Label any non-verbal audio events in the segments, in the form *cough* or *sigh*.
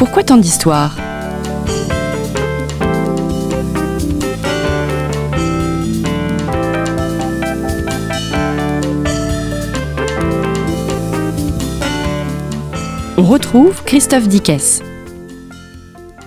Pourquoi tant d'histoires? On retrouve Christophe Dickès.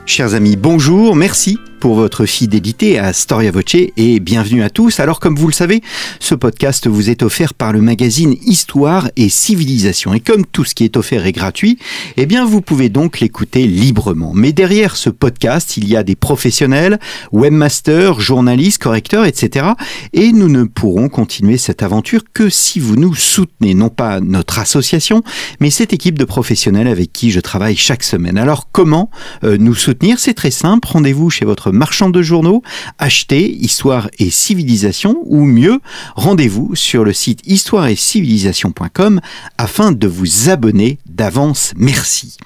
Chers amis, bonjour, merci pour votre fidélité à Storia Voce et bienvenue à tous. Alors comme vous le savez, ce podcast vous est offert par le magazine Histoire et Civilisation. Et comme tout ce qui est offert est gratuit, eh bien vous pouvez donc l'écouter librement. Mais derrière ce podcast, il y a des professionnels, webmasters, journalistes, correcteurs, etc. Et nous ne pourrons continuer cette aventure que si vous nous soutenez, non pas notre association, mais cette équipe de professionnels avec qui je travaille chaque semaine. Alors comment euh, nous soutenir? C'est très simple, rendez-vous chez votre marchand de journaux, achetez Histoire et Civilisation ou mieux, rendez-vous sur le site histoire afin de vous abonner d'avance. Merci.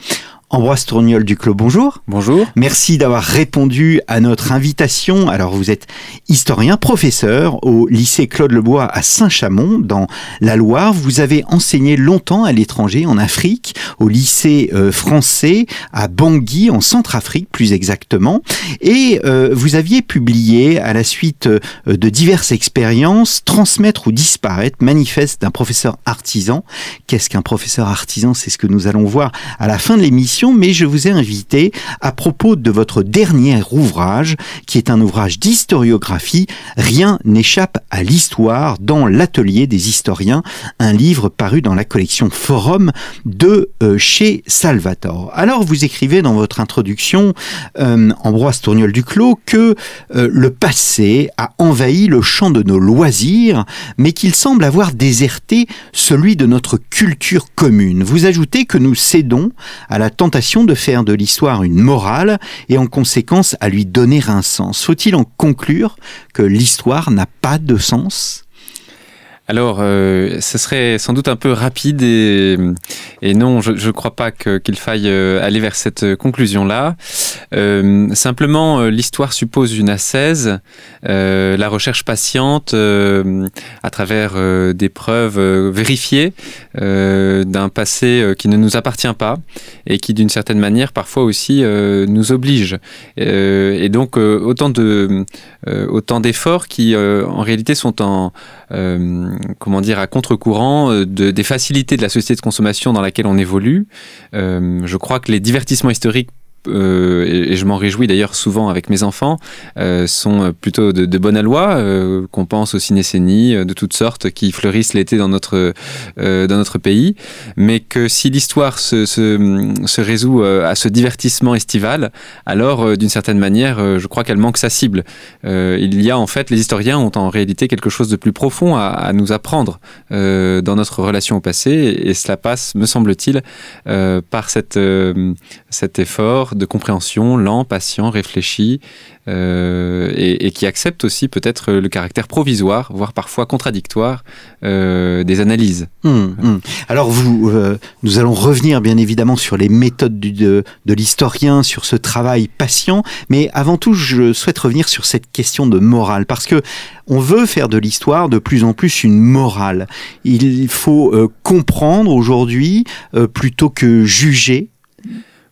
Ambroise Tourniol du Clos, bonjour. Bonjour. Merci d'avoir répondu à notre invitation. Alors, vous êtes historien, professeur au lycée Claude Lebois à Saint-Chamond, dans la Loire. Vous avez enseigné longtemps à l'étranger, en Afrique, au lycée euh, français à Bangui, en Centrafrique plus exactement. Et euh, vous aviez publié, à la suite euh, de diverses expériences, Transmettre ou disparaître, manifeste d'un professeur artisan. Qu'est-ce qu'un professeur artisan? C'est ce que nous allons voir à la fin de l'émission mais je vous ai invité à propos de votre dernier ouvrage, qui est un ouvrage d'historiographie, Rien n'échappe à l'histoire dans l'atelier des historiens, un livre paru dans la collection Forum de euh, chez Salvatore. Alors vous écrivez dans votre introduction, euh, Ambroise Tourniol Duclos, que euh, le passé a envahi le champ de nos loisirs, mais qu'il semble avoir déserté celui de notre culture commune. Vous ajoutez que nous cédons à la de faire de l'histoire une morale et en conséquence à lui donner un sens. Faut-il en conclure que l'histoire n'a pas de sens? Alors, euh, ce serait sans doute un peu rapide et, non, je ne crois pas qu'il faille euh, aller vers cette conclusion-là. Euh, simplement, l'histoire suppose une assaise, la recherche patiente à travers des preuves vérifiées d'un passé qui ne nous appartient pas et qui, d'une certaine manière, parfois aussi nous oblige. et donc, autant de autant d'efforts qui, en réalité, sont en euh, comment dire, à contre-courant euh, de, des facilités de la société de consommation dans laquelle on évolue. Euh, je crois que les divertissements historiques euh, et, je m'en réjouis d'ailleurs souvent avec mes enfants, euh, sont plutôt de, de bonne aloi, euh, qu'on pense aux cinécénies de toutes sortes qui fleurissent l'été dans notre, dans notre pays, mais que si l'histoire se, se, résout à ce divertissement estival, alors d'une certaine manière, je crois qu'elle manque sa cible. il y a en fait, les historiens ont en réalité quelque chose de plus profond à, nous apprendre dans notre relation au passé, et, et cela passe, me semble-t-il, par cette, cet effort de compréhension, lent, patient, réfléchi, euh, et, qui accepte aussi peut-être le caractère provisoire, voire parfois contradictoire euh, des analyses. Hum, hum. Alors euh, nous allons revenir bien évidemment sur les méthodes de, de l'historien, sur ce travail patient, mais avant tout, je souhaite revenir sur cette question de morale, parce que on veut faire de l'histoire de plus en plus une morale. Il faut comprendre aujourd'hui plutôt que juger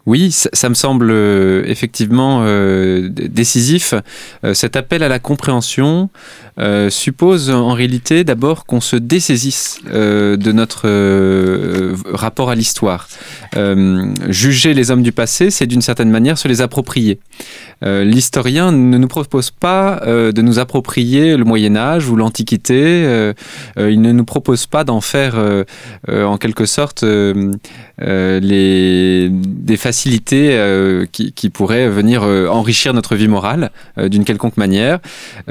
oui, ça, me semble euh, effectivement euh, décisif. Euh, cet appel à la compréhension euh, suppose en réalité d'abord qu'on se dessaisisse euh, de notre euh, rapport à l'histoire. juger les hommes du passé, c'est d'une certaine manière se les approprier. L'historien ne nous propose pas de nous approprier le Moyen Âge ou l'Antiquité. il ne nous propose pas d'en faire en quelque sorte des facilités qui, qui, pourraient venir enrichir notre vie morale d'une quelconque manière.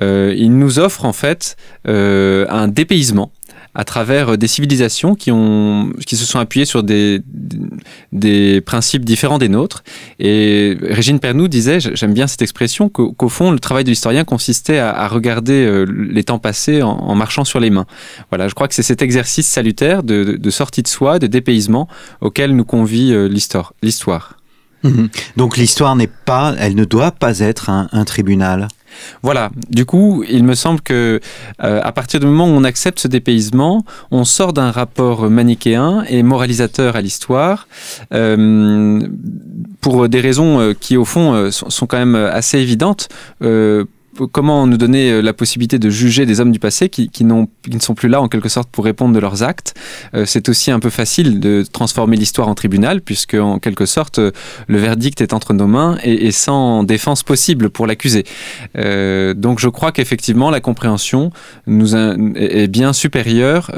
il nous offre offre en fait euh, un dépaysement à travers des civilisations qui, ont, qui se sont appuyées sur des, des principes différents des nôtres. Et Régine Pernoud disait, j'aime bien cette expression, qu'au fond, le travail de l'historien consistait à, regarder euh, les temps passés en, marchant sur les mains. Voilà, je crois que c'est cet exercice salutaire de, sortie de soi, de dépaysement, auquel nous convie euh, l'histoire. Mmh. Donc l'histoire n'est pas, elle ne doit pas être un tribunal. Voilà. Du coup, il me semble que euh, à partir du moment où on accepte ce dépaysement, on sort d'un rapport manichéen et moralisateur à l'histoire euh, pour des raisons euh, qui, au fond, sont, quand même assez évidentes. Comment nous donner euh, la possibilité de juger des hommes du passé qui, qui, qui ne sont plus là en quelque sorte pour répondre de leurs actes. Euh, c'est aussi un peu facile de transformer l'histoire en tribunal puisque en quelque sorte euh, le verdict est entre nos mains et, sans défense possible pour l'accusé. Donc je crois qu'effectivement la compréhension nous a- est bien supérieure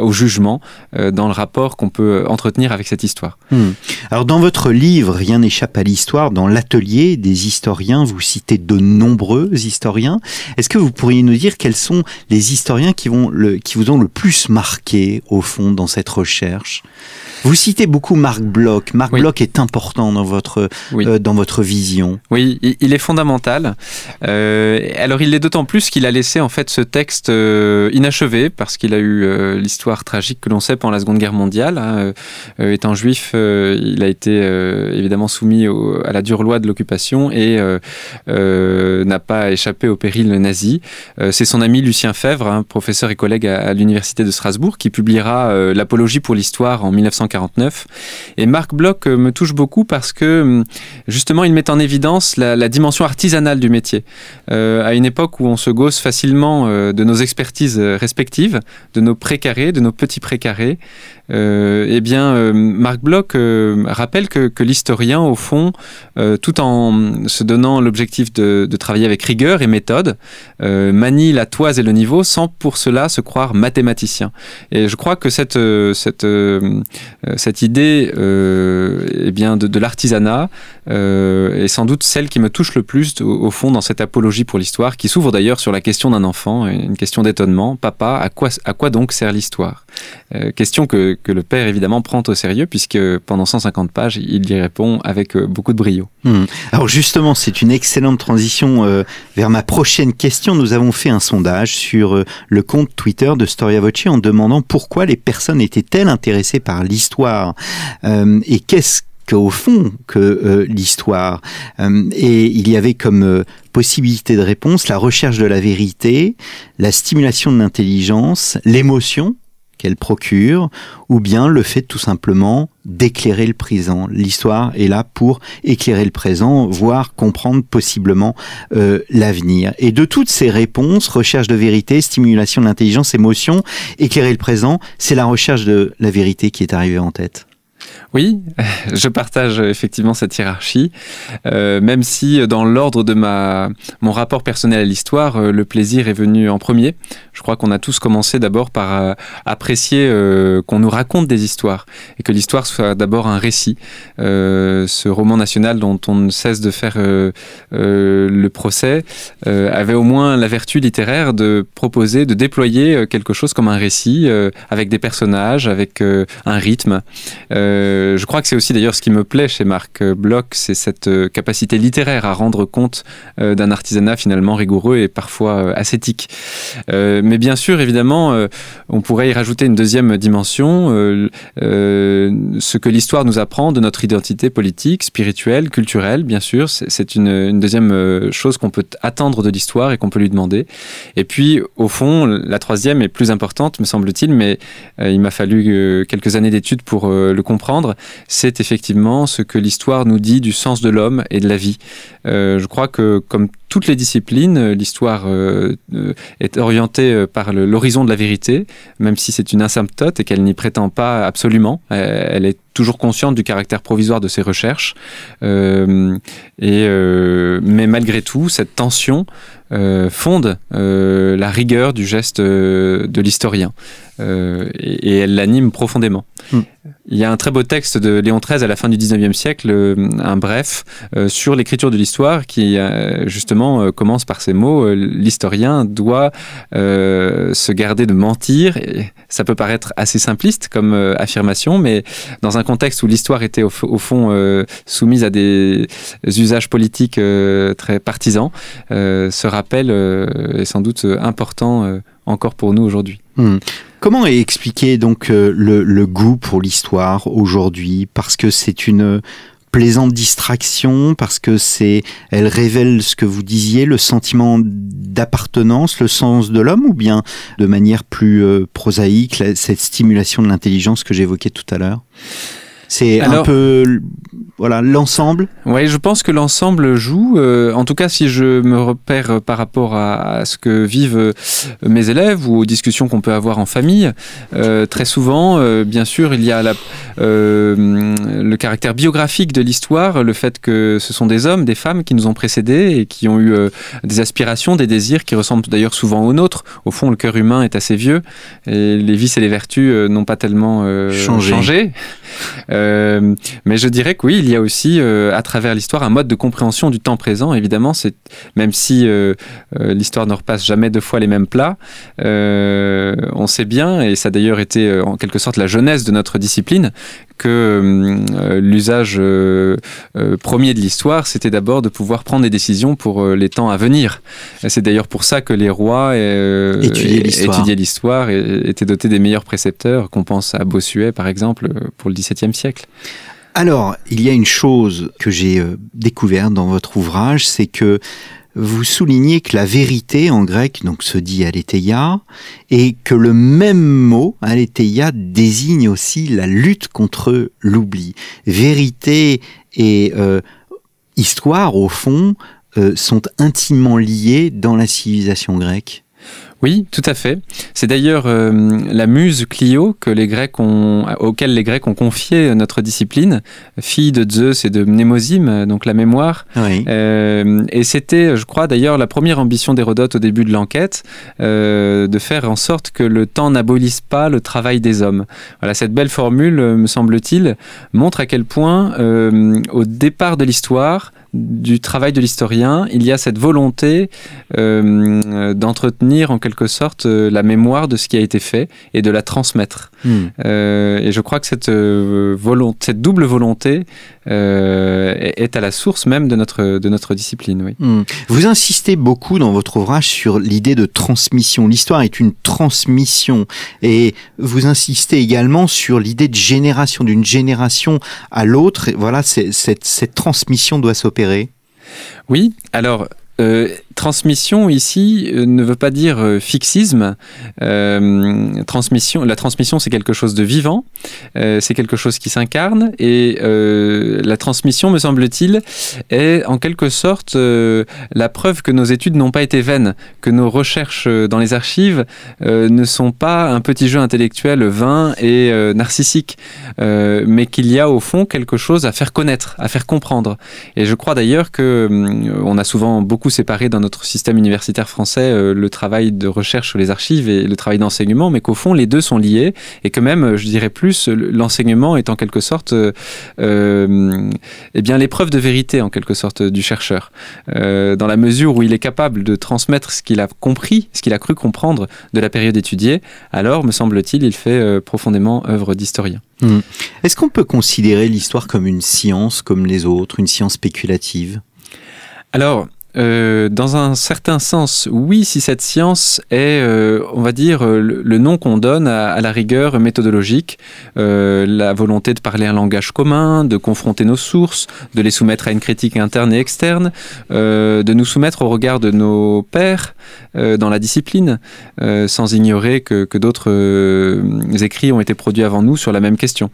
au jugement dans le rapport qu'on peut entretenir avec cette histoire. Hmm. Alors dans votre livre, Rien n'échappe à l'histoire, dans l'atelier des historiens, vous citez de nombreux historiens. Est-ce que vous pourriez nous dire quels sont les historiens qui, vont le, qui vous ont le plus marqué au fond dans cette recherche? Vous citez beaucoup Marc Bloch. Marc Oui. Bloch est important dans votre, Oui. euh, dans votre vision. Oui, il- est fondamental. Euh, alors il l'est d'autant plus qu'il a laissé en fait ce texte euh, inachevé parce qu'il a eu l'histoire tragique que l'on sait pendant la Seconde Guerre mondiale. hein. Étant juif, il a été évidemment soumis au- à la dure loi de l'occupation et n'a pas échappé au péril nazi. Euh, C'est son ami Lucien Fèvre, hein, professeur et collègue à, l'université de Strasbourg, qui publiera euh, l'apologie pour l'histoire en 1949. Et Marc Bloch euh, me touche beaucoup parce que hum, justement, il met en évidence la, la dimension artisanale du métier. À une époque où on se gausse facilement de nos expertises respectives, de nos précarés, de nos petits précarés, eh bien, euh, Marc Bloch euh, rappelle que, l'historien, au fond, euh, tout en se donnant l'objectif de, travailler avec rigueur et méthode, euh, manie la toise et le niveau sans pour cela se croire mathématicien. Et je crois que cette, euh, cette, euh, euh, cette idée euh, eh bien, de, l'artisanat euh, est sans doute celle qui me touche le plus au, fond dans cette apologie pour l'histoire, qui s'ouvre d'ailleurs sur la question d'un enfant, une question d'étonnement. Papa, à quoi, à quoi donc sert l'histoire? Euh, Question que, que le père évidemment prend au sérieux, puisque pendant 150 pages, il y répond avec euh, beaucoup de brio. Hmm. Alors justement, c'est une excellente transition euh, vers ma prochaine question. Nous avons fait un sondage sur euh, le compte Twitter de Storia Voce en demandant pourquoi les personnes étaient-elles intéressées par l'histoire et qu'est-ce qu'au fond que l'histoire? Et il y avait comme possibilité de réponse la recherche de la vérité, la stimulation de l'intelligence, l'émotion qu'elle procure, ou bien le fait tout simplement d'éclairer le présent. L'histoire est là pour éclairer le présent, voire comprendre possiblement euh, l'avenir. Et de toutes ces réponses, recherche de vérité, stimulation de l'intelligence, émotion, éclairer le présent, c'est la recherche de la vérité qui est arrivée en tête. Oui, *laughs* je partage effectivement cette hiérarchie, euh, même si euh, dans l'ordre de ma mon rapport personnel à l'histoire, euh, le plaisir est venu en premier. Je crois qu'on a tous commencé d'abord par euh, apprécier euh, qu'on nous raconte des histoires et que l'histoire soit d'abord un récit. Euh, ce roman national dont on ne cesse de faire euh, euh, le procès euh, avait au moins la vertu littéraire de proposer, de déployer euh, quelque chose comme un récit euh, avec des personnages, avec euh, un rythme. Euh, je crois que c'est aussi d'ailleurs ce qui me plaît chez Marc Bloch, c'est cette euh, capacité littéraire à rendre compte euh, d'un artisanat finalement rigoureux et parfois euh, ascétique. Euh, mais bien sûr, évidemment, euh, on pourrait y rajouter une deuxième dimension, euh, euh, ce que l'histoire nous apprend de notre identité politique, spirituelle, culturelle, bien sûr. C'est une, une deuxième euh, chose qu'on peut attendre de l'histoire et qu'on peut lui demander. Et puis, au fond, la troisième est plus importante, me semble-t-il, mais euh, il m'a fallu euh, quelques années d'études pour euh, le comprendre. C'est effectivement ce que l'histoire nous dit du sens de l'homme et de la vie. Euh, je crois que, comme toutes les disciplines, l'histoire euh, euh, est orientée par l'horizon de la vérité, même si c'est une asymptote et qu'elle n'y prétend pas absolument. Elle est toujours consciente du caractère provisoire de ses recherches. Mais malgré tout, cette tension fonde la rigueur du geste de l'historien. Euh, et, et elle l'anime profondément. Mm. Il y a un très beau texte de Léon XIII à la fin du 19e siècle, euh, un bref, euh, sur l'écriture de l'histoire qui euh, justement euh, commence par ces mots. L'historien doit euh, se garder de mentir. Et ça peut paraître assez simpliste comme affirmation, mais dans un contexte où l'histoire était au, au fond euh, soumise à des usages politiques euh, très partisans, euh, ce rappel est sans doute important encore pour nous aujourd'hui. Hmm. Comment est expliqué donc euh, le, le goût pour l'histoire aujourd'hui? Parce que c'est une plaisante distraction parce que c'est, elle révèle ce que vous disiez, le sentiment d'appartenance, le sens de l'homme, ou bien de manière plus euh, prosaïque, cette stimulation de l'intelligence que j'évoquais tout à l'heure? C'est un peu voilà l'ensemble. Oui, je pense que l'ensemble joue. Euh, en tout cas, si je me repère par rapport à, ce que vivent euh, mes élèves ou aux discussions qu'on peut avoir en famille, euh, très souvent, bien sûr, il y a la, le caractère biographique de l'histoire, le fait que ce sont des hommes, des femmes qui nous ont précédés et qui ont eu des aspirations, des désirs qui ressemblent d'ailleurs souvent aux nôtres. Au fond, le cœur humain est assez vieux et les vices et les vertus n'ont pas tellement changé. Euh, mais je dirais que oui, il y a aussi euh, à travers l'histoire un mode de compréhension du temps présent. Évidemment, c'est même si euh, l'histoire ne repasse jamais deux fois les mêmes plats, on sait bien, et ça a d'ailleurs été en quelque sorte la jeunesse de notre discipline, que l'usage premier de l'histoire, c'était d'abord de pouvoir prendre des décisions pour les temps à venir. C'est d'ailleurs pour ça que les rois étudiaient l'histoire et étaient dotés des meilleurs précepteurs, qu'on pense à Bossuet par exemple pour le XVIIe siècle. Alors, il y a une chose que j'ai euh, découverte dans votre ouvrage, c'est que vous soulignez que la vérité en grec donc se dit aletheia et que le même mot aletheia désigne aussi la lutte contre l'oubli. Vérité et euh, histoire au fond euh, sont intimement liés dans la civilisation grecque. Oui, tout à fait. C'est d'ailleurs euh, la muse Clio que les Grecs ont, auquel les Grecs ont confié notre discipline, fille de Zeus et de Mnémosyme, donc la mémoire. Euh, et c'était, je crois d'ailleurs, la première ambition d'Hérodote au début de l'enquête, euh, de faire en sorte que le temps n'abolisse pas le travail des hommes. Voilà, cette belle formule, me semble-t-il, montre à quel point, au départ de l'histoire, du travail de l'historien, il y a cette volonté euh, d'entretenir en quelque sorte euh, la mémoire de ce qui a été fait et de la transmettre. Hmm. Euh, et je crois que cette, volonté, cette double volonté est à la source même de notre, de notre discipline. Oui. Hmm. Vous insistez beaucoup dans votre ouvrage sur l'idée de transmission. L'histoire est une transmission et vous insistez également sur l'idée de génération, d'une génération à l'autre. Voilà, cette, cette transmission doit s'opérer oui, alors euh, transmission ici euh, ne veut pas dire euh, fixisme. transmission, la transmission, c'est quelque chose de vivant, c'est quelque chose qui s'incarne, et la transmission, me semble-t-il, est en quelque sorte la preuve que nos études n'ont pas été vaines, que nos recherches dans les archives ne sont pas un petit jeu intellectuel vain et narcissique, mais qu'il y a au fond quelque chose à faire connaître, à faire comprendre. Et je crois d'ailleurs que on a souvent beaucoup séparer dans notre système universitaire français euh, le travail de recherche sur les archives et le travail d'enseignement, mais qu'au fond les deux sont liés et que même, euh, je dirais plus, l'enseignement est en quelque sorte euh, eh bien l'épreuve de vérité en quelque sorte du chercheur, dans la mesure où il est capable de transmettre ce qu'il a compris, ce qu'il a cru comprendre de la période étudiée. Alors, me semble-t-il, il fait profondément œuvre d'historien. Mmh. Est-ce qu'on peut considérer l'histoire comme une science comme les autres, une science spéculative? Alors, euh, dans un certain sens, oui, si cette science est, euh, on va dire, euh, le, nom qu'on donne à, la rigueur méthodologique, la volonté de parler un langage commun, de confronter nos sources, de les soumettre à une critique interne et externe, de nous soumettre au regard de nos pairs dans la discipline, sans ignorer que, d'autres écrits ont été produits avant nous sur la même question.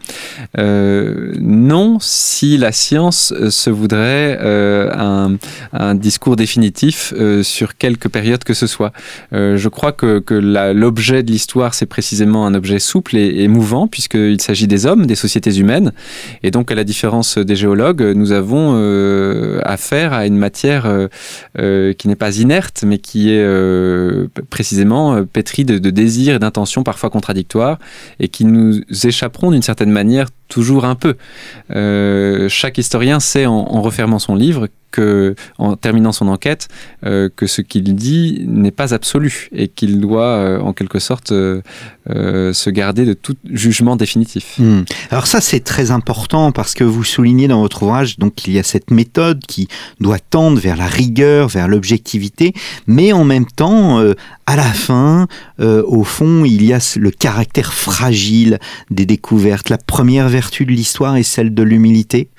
non, si la science se voudrait un discours définitif euh, sur quelque période que ce soit. Euh, je crois que, l'objet de l'histoire, c'est précisément un objet souple et, mouvant, puisqu'il s'agit des hommes, des sociétés humaines. Et donc, à la différence des géologues, nous avons euh, affaire à une matière qui n'est pas inerte, mais qui est précisément pétrie de, de désirs et d'intentions parfois contradictoires, et qui nous échapperont d'une certaine manière toujours un peu. chaque historien sait en refermant son livre que, en terminant son enquête, euh, que ce qu'il dit n'est pas absolu et qu'il doit, euh, en quelque sorte, euh, se garder de tout jugement définitif. Hmm. Alors ça, c'est très important parce que vous soulignez dans votre ouvrage donc qu'il y a cette méthode qui doit tendre vers la rigueur, vers l'objectivité, mais en même temps, à la fin, au fond, il y a le caractère fragile des découvertes. La première vertu de l'histoire est celle de l'humilité.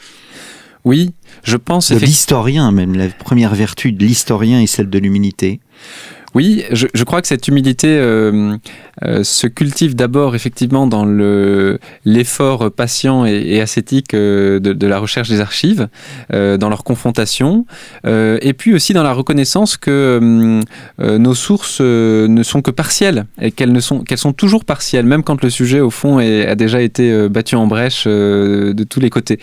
Oui, je pense. De l'historien, même la première vertu de l'historien est celle de l'humilité. Oui, je, crois que cette humilité euh, euh, se cultive d'abord effectivement dans le l'effort patient et, ascétique euh, de, la recherche des archives, dans leur confrontation, et puis aussi dans la reconnaissance que nos sources ne sont que partielles et qu'elles sont toujours partielles, même quand le sujet au fond a déjà été battu en brèche de tous les côtés.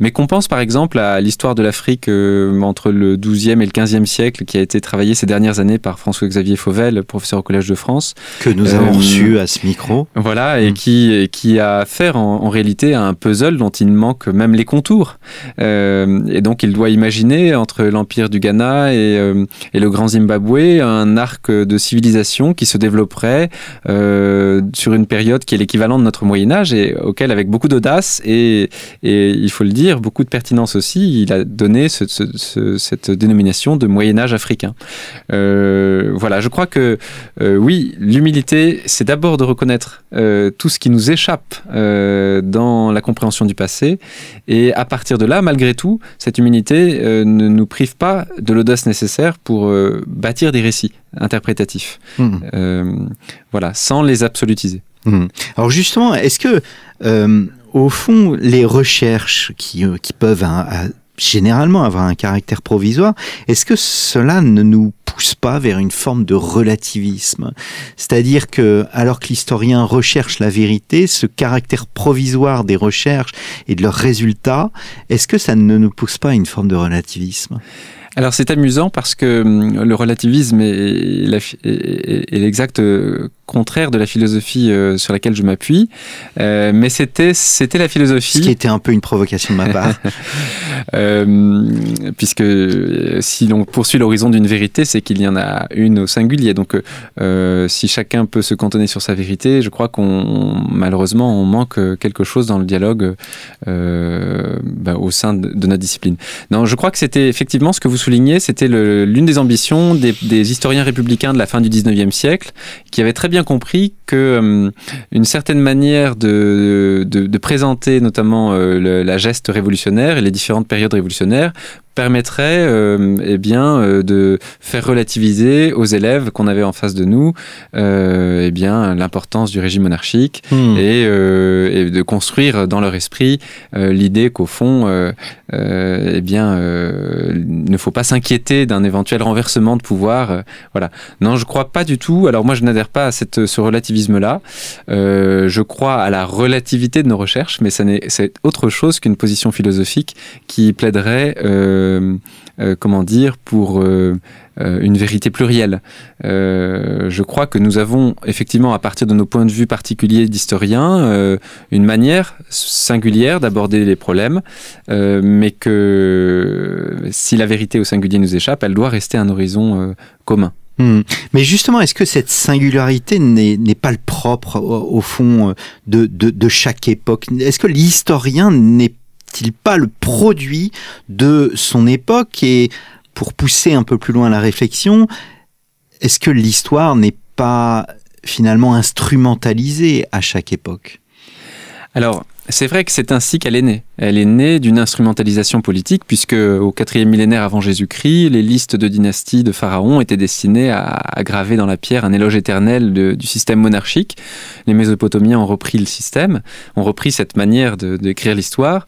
Mais qu'on pense par exemple à l'histoire de l'Afrique entre le 12e et le 15e siècle, qui a été travaillée ces dernières années par François Xavier Fauvel, professeur au Collège de France. Que nous avons euh, reçu à ce micro. Voilà, et mmh. qui, qui a affaire en, en, réalité à un puzzle dont il manque même les contours. Euh, et donc il doit imaginer entre l'Empire du Ghana et, euh, et, le Grand Zimbabwe un arc de civilisation qui se développerait sur une période qui est l'équivalent de notre Moyen Âge et auquel avec beaucoup d'audace et, et, il faut le dire, beaucoup de pertinence aussi, il a donné ce, ce, ce, cette dénomination de Moyen Âge africain. Euh, voilà, je crois que euh, oui, l'humilité, c'est d'abord de reconnaître euh, tout ce qui nous échappe euh, dans la compréhension du passé. Et à partir de là, malgré tout, cette humilité euh, ne nous prive pas de l'audace nécessaire pour euh, bâtir des récits interprétatifs. Mmh. voilà, sans les absolutiser. Mmh. Alors justement, est-ce que, au fond, les recherches qui, qui peuvent... Hein, généralement avoir un caractère provisoire, est-ce que cela ne nous pousse pas vers une forme de relativisme? C'est-à-dire que, alors que l'historien recherche la vérité, ce caractère provisoire des recherches et de leurs résultats, est-ce que ça ne nous pousse pas à une forme de relativisme? Alors c'est amusant parce que hum, le relativisme est l'exact contraire de la philosophie euh, sur laquelle je m'appuie, euh, mais c'était c'était la philosophie. Ce qui était un peu une provocation de ma part, *laughs* euh, puisque si l'on poursuit l'horizon d'une vérité, c'est qu'il y en a une au singulier. Donc, euh, si chacun peut se cantonner sur sa vérité, je crois qu'on malheureusement on manque quelque chose dans le dialogue euh, bah, au sein de, de, notre discipline. Non, je crois que c'était effectivement ce que vous c'était l'une des ambitions des, historiens républicains de la fin du 19e siècle, qui avaient très bien compris que euh, une certaine manière de, présenter notamment euh, la geste révolutionnaire et les différentes périodes révolutionnaires permettrait euh, eh bien euh, de faire relativiser aux élèves qu'on avait en face de nous euh, eh bien l'importance du régime monarchique mmh. et, euh, et, de construire dans leur esprit euh, l'idée qu'au fond eh bien il ne faut pas s'inquiéter d'un éventuel renversement de pouvoir voilà. Non je crois pas du tout. Alors moi je n'adhère pas à cette ce relativisme là je crois à la relativité de nos recherches mais ça n'est c'est autre chose qu'une position philosophique qui plaiderait euh, comment dire, pour euh, une vérité plurielle. Euh, je crois que nous avons effectivement, à partir de nos points de vue particuliers d'historiens, euh, une manière singulière d'aborder les problèmes, euh, mais que si la vérité au singulier nous échappe, elle doit rester un horizon commun. Mmh. Mais justement, est-ce que cette singularité n'est pas le propre, au, fond, de, de, de chaque époque? Est-ce que l'historien n'est n'est-il pas le produit de son époque Et pour pousser un peu plus loin la réflexion, est-ce que l'histoire n'est pas finalement instrumentalisée à chaque époque? Alors, c'est vrai que c'est ainsi qu'elle est née. Elle est née d'une instrumentalisation politique, puisque au quatrième millénaire avant Jésus-Christ, les listes de dynasties de pharaons étaient destinées à, graver dans la pierre un éloge éternel du système monarchique. Les Mésopotamiens ont repris le système, ont repris cette manière d'écrire l'histoire.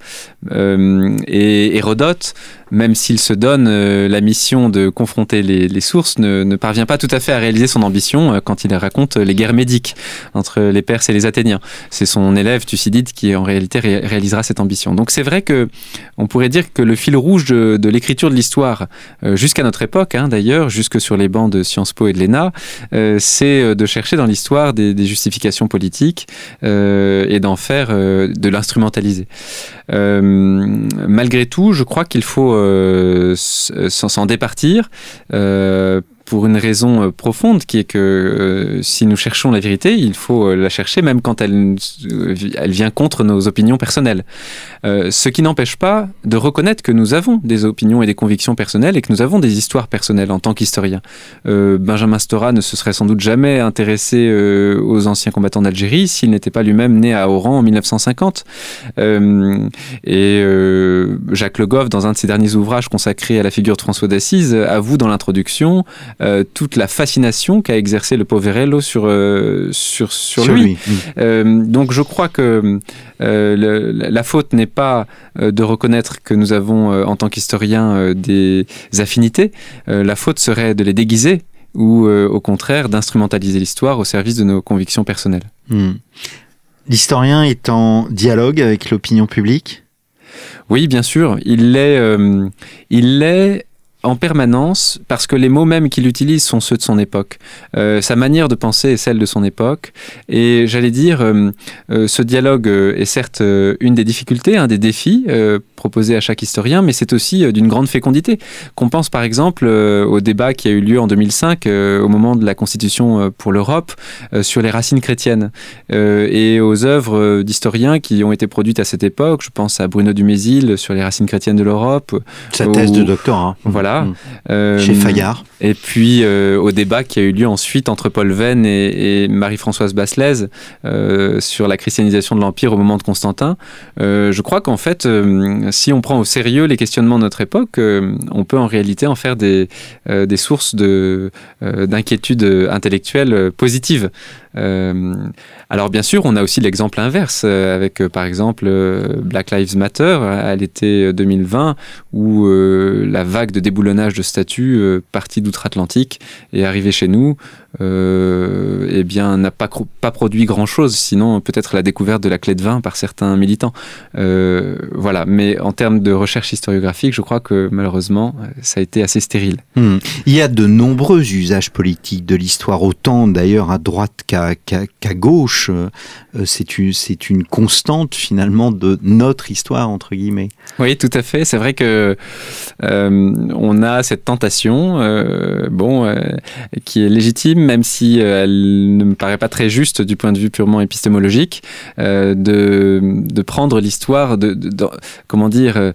Euh, et Hérodote, même s'il se donne euh, la mission de confronter les, les sources, ne, ne, parvient pas tout à fait à réaliser son ambition euh, quand il raconte les guerres médiques entre les Perses et les Athéniens. C'est son élève Thucydide qui en réalité ré réalisera cette ambition. Donc c'est vrai que on pourrait dire que le fil rouge de, l'écriture de l'histoire euh, jusqu'à notre époque, hein, d'ailleurs, jusque sur les bancs de Sciences Po et de l'ENA, euh, c'est de chercher dans l'histoire des, des, justifications politiques euh, et d'en faire euh, de l'instrumentaliser. Euh, malgré tout, je crois qu'il faut euh, s'en départir pour une raison profonde qui est que si nous cherchons la vérité, il faut la chercher même quand elle, elle vient contre nos opinions personnelles. ce qui n'empêche pas de reconnaître que nous avons des opinions et des convictions personnelles et que nous avons des histoires personnelles en tant qu'historien. Benjamin Stora ne se serait sans doute jamais intéressé aux anciens combattants d'Algérie s'il n'était pas lui-même né à Oran en 1950. et Jacques Le Goff, dans un de ses derniers ouvrages consacrés à la figure de François d'Assise, avoue dans l'introduction euh, toute la fascination qu'a exercé le Poverello sur, euh, sur, sur, lui. Euh, donc je crois que la faute n'est pas de reconnaître que nous avons en tant qu'historiens des affinités, la faute serait de les déguiser ou au contraire d'instrumentaliser l'histoire au service de nos convictions personnelles. Hmm. L'historien est en dialogue avec l'opinion publique? Oui, bien sûr, il l'est, euh, il l'est en permanence parce que les mots mêmes qu'il utilise sont ceux de son époque. Euh, sa manière de penser est celle de son époque. Et j'allais dire, euh, ce dialogue est certes une des difficultés, un des défis proposés à chaque historien, mais c'est aussi d'une grande fécondité. Qu'on pense par exemple au débat qui a eu lieu en 2005 au moment de la Constitution pour l'Europe sur les racines chrétiennes et aux œuvres d'historiens qui ont été produites à cette époque. Je pense à Bruno Dumézil sur les racines chrétiennes de l'Europe. Sa thèse de doctorat. Voilà Mm. Euh, Chez Fayard. Et puis euh, au débat qui a eu lieu ensuite entre Paul Venn et, Marie-Françoise Basselès euh, sur la christianisation de l'Empire au moment de Constantin. je crois qu'en fait, si on prend au sérieux les questionnements de notre époque, on peut en réalité en faire des, des sources d'inquiétude intellectuelle positives. Alors bien sûr, on a aussi l'exemple inverse avec par exemple Black Lives Matter à l'été 2020 où la vague de déboulonnage de statuts partie d'outre-Atlantique est arrivé chez nous, euh, eh bien, n'a pas, pas produit grand-chose, sinon peut-être la découverte de la clé de vin par certains militants. Euh, voilà, mais en termes de recherche historiographique, je crois que malheureusement, ça a été assez stérile. Hmm. Il y a de nombreux usages politiques de l'histoire, autant d'ailleurs à droite qu'à gauche. Euh, c'est une, une constante finalement de notre histoire, entre guillemets. Oui, tout à fait. C'est vrai que on a cette tentation, bon, qui est légitime même si euh, elle ne me paraît pas très juste du point de vue purement épistémologique, euh, de, de, prendre l'histoire, de, comment dire,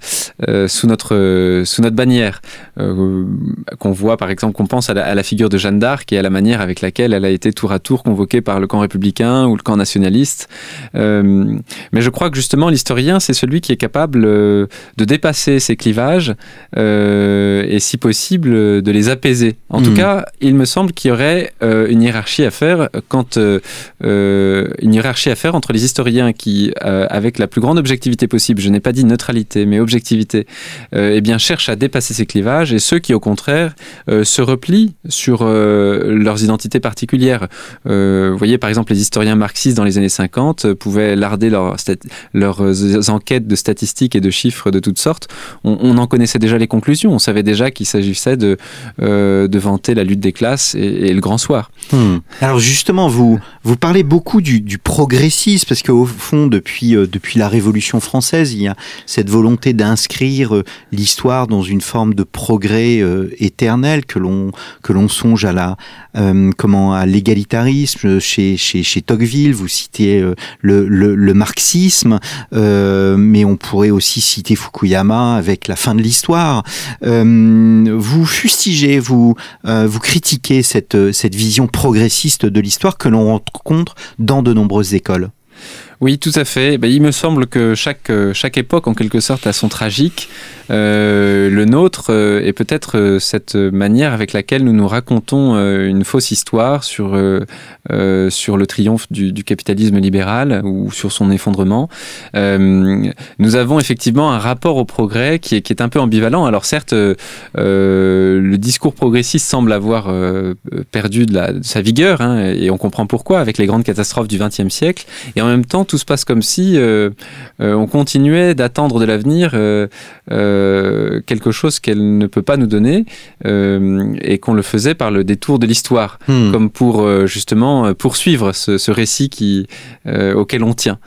euh, sous notre sous notre bannière, qu'on voit par exemple, qu'on pense à la, figure de Jeanne d'Arc et à la manière avec laquelle elle a été tour à tour convoquée par le camp républicain ou le camp nationaliste. mais je crois que justement l'historien, c'est celui qui est capable de dépasser ces clivages et si possible de les apaiser. En tout hmm. cas, il me semble qu'il y aurait euh, une hiérarchie à faire quand euh, euh, une hiérarchie à faire entre les historiens qui, avec la plus grande objectivité possible, je n'ai pas dit neutralité, mais objectivité, eh bien cherchent à dépasser ces clivages et ceux qui, au contraire, se replient sur leurs identités particulières. vous voyez, par exemple, les historiens marxistes dans les années 50 pouvaient larder leurs enquêtes de statistiques et de chiffres de toutes sortes. On, en connaissait déjà les conclusions. On savait déjà qu'il s'agissait de, de vanter la lutte des classes et, le grand soir. Hmm. Alors justement, vous, vous parlez beaucoup du, progressisme, parce qu'au fond, depuis, euh, depuis la Révolution française, il y a cette volonté d'inscrire euh, l'histoire dans une forme de progrès euh, éternel, que l'on que l'on songe à la comment à l'égalitarisme chez, chez, chez Tocqueville, vous citez le, le, le, marxisme, mais on pourrait aussi citer Fukuyama avec la fin de l'histoire. vous fustigez, vous, vous critiquez cette, cette vision progressiste de l'histoire que l'on rencontre dans de nombreuses écoles. Oui, tout à fait. Ben, il me semble que chaque, euh, chaque époque, en quelque sorte, a son tragique. Euh, le nôtre euh, est peut-être cette manière avec laquelle nous nous racontons une fausse histoire sur, sur le triomphe du, capitalisme libéral ou sur son effondrement. nous avons effectivement un rapport au progrès qui est, un peu ambivalent. Alors certes, le discours progressiste semble avoir perdu de, sa vigueur, hein, et on comprend pourquoi avec les grandes catastrophes du XXe siècle. Et en même temps, tout se passe comme si euh, euh, on continuait d'attendre de l'avenir euh, quelque chose qu'elle ne peut pas nous donner et qu'on le faisait par le détour de l'histoire, hmm. comme pour justement poursuivre ce, récit qui, auquel on tient.